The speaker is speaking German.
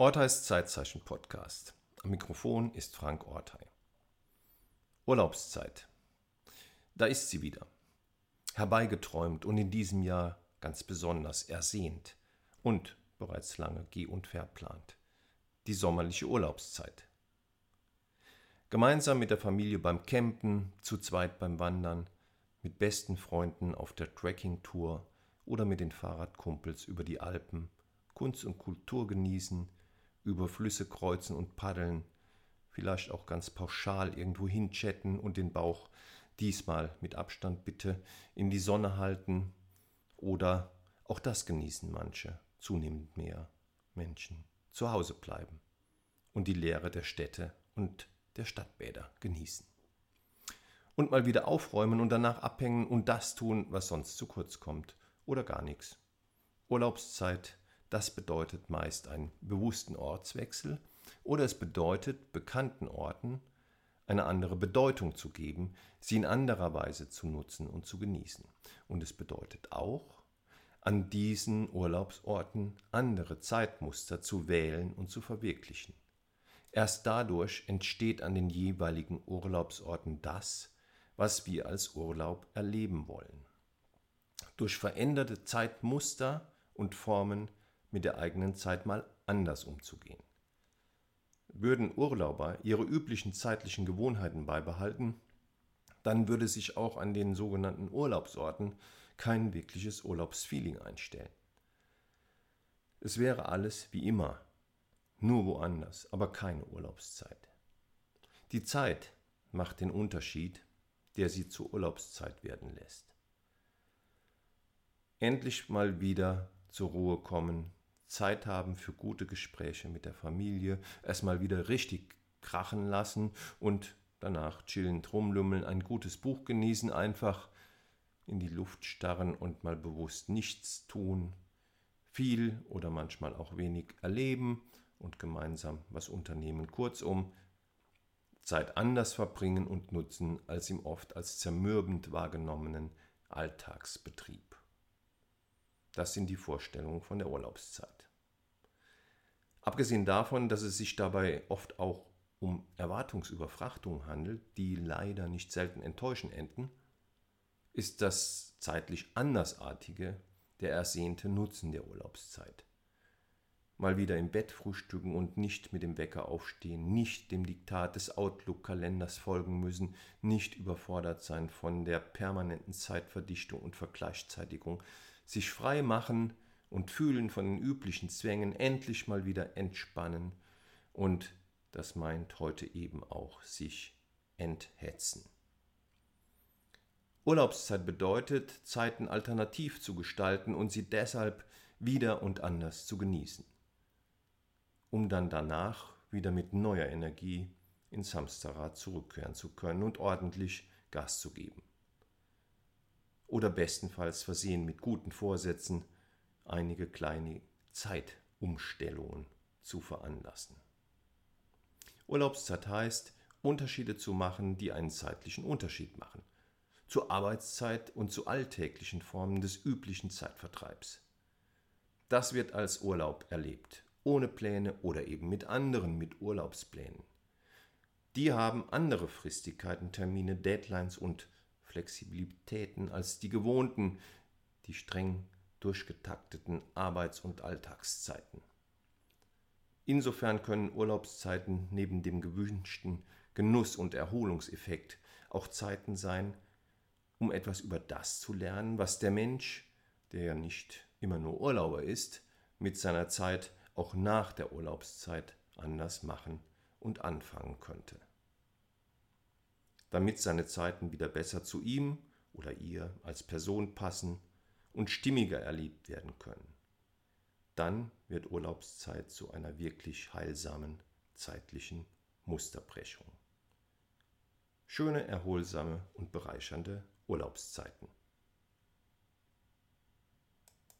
Ortheis Zeitzeichen Podcast. Am Mikrofon ist Frank Orthei. Urlaubszeit. Da ist sie wieder. Herbeigeträumt und in diesem Jahr ganz besonders ersehnt und bereits lange geh- und verplant. Die sommerliche Urlaubszeit. Gemeinsam mit der Familie beim Campen, zu zweit beim Wandern, mit besten Freunden auf der Trekkingtour oder mit den Fahrradkumpels über die Alpen, Kunst und Kultur genießen, über Flüsse kreuzen und paddeln, vielleicht auch ganz pauschal irgendwo hinchatten und den Bauch diesmal mit Abstand bitte in die Sonne halten oder auch das genießen manche, zunehmend mehr Menschen, zu Hause bleiben und die Leere der Städte und der Stadtbäder genießen. Und mal wieder aufräumen und danach abhängen und das tun, was sonst zu kurz kommt oder gar nichts. Urlaubszeit das bedeutet meist einen bewussten Ortswechsel oder es bedeutet, bekannten Orten eine andere Bedeutung zu geben, sie in anderer Weise zu nutzen und zu genießen. Und es bedeutet auch, an diesen Urlaubsorten andere Zeitmuster zu wählen und zu verwirklichen. Erst dadurch entsteht an den jeweiligen Urlaubsorten das, was wir als Urlaub erleben wollen. Durch veränderte Zeitmuster und Formen mit der eigenen Zeit mal anders umzugehen. Würden Urlauber ihre üblichen zeitlichen Gewohnheiten beibehalten, dann würde sich auch an den sogenannten Urlaubsorten kein wirkliches Urlaubsfeeling einstellen. Es wäre alles wie immer, nur woanders, aber keine Urlaubszeit. Die Zeit macht den Unterschied, der sie zur Urlaubszeit werden lässt. Endlich mal wieder zur Ruhe kommen, Zeit haben für gute Gespräche mit der Familie, erstmal wieder richtig krachen lassen und danach chillend rumlümmeln, ein gutes Buch genießen, einfach in die Luft starren und mal bewusst nichts tun, viel oder manchmal auch wenig erleben und gemeinsam was unternehmen. Kurzum, Zeit anders verbringen und nutzen als im oft als zermürbend wahrgenommenen Alltagsbetrieb. Das sind die Vorstellungen von der Urlaubszeit. Abgesehen davon, dass es sich dabei oft auch um Erwartungsüberfrachtung handelt, die leider nicht selten enttäuschen enden, ist das zeitlich Andersartige der ersehnte Nutzen der Urlaubszeit. Mal wieder im Bett frühstücken und nicht mit dem Wecker aufstehen, nicht dem Diktat des Outlook-Kalenders folgen müssen, nicht überfordert sein von der permanenten Zeitverdichtung und Vergleichzeitigung, sich frei machen und Fühlen von den üblichen Zwängen endlich mal wieder entspannen und das meint heute eben auch sich enthetzen. Urlaubszeit bedeutet, Zeiten alternativ zu gestalten und sie deshalb wieder und anders zu genießen, um dann danach wieder mit neuer Energie ins Hamsterrad zurückkehren zu können und ordentlich Gas zu geben. Oder bestenfalls versehen mit guten Vorsätzen einige kleine Zeitumstellungen zu veranlassen. Urlaubszeit heißt, Unterschiede zu machen, die einen zeitlichen Unterschied machen. Zur Arbeitszeit und zu alltäglichen Formen des üblichen Zeitvertreibs. Das wird als Urlaub erlebt, ohne Pläne oder eben mit anderen mit Urlaubsplänen. Die haben andere Fristigkeiten, Termine, Deadlines und Flexibilitäten als die gewohnten, die streng durchgetakteten Arbeits- und Alltagszeiten. Insofern können Urlaubszeiten neben dem gewünschten Genuss- und Erholungseffekt auch Zeiten sein, um etwas über das zu lernen, was der Mensch, der ja nicht immer nur Urlauber ist, mit seiner Zeit auch nach der Urlaubszeit anders machen und anfangen könnte. Damit seine Zeiten wieder besser zu ihm oder ihr als Person passen und stimmiger erlebt werden können. Dann wird Urlaubszeit zu einer wirklich heilsamen zeitlichen Musterbrechung. Schöne, erholsame und bereichernde Urlaubszeiten.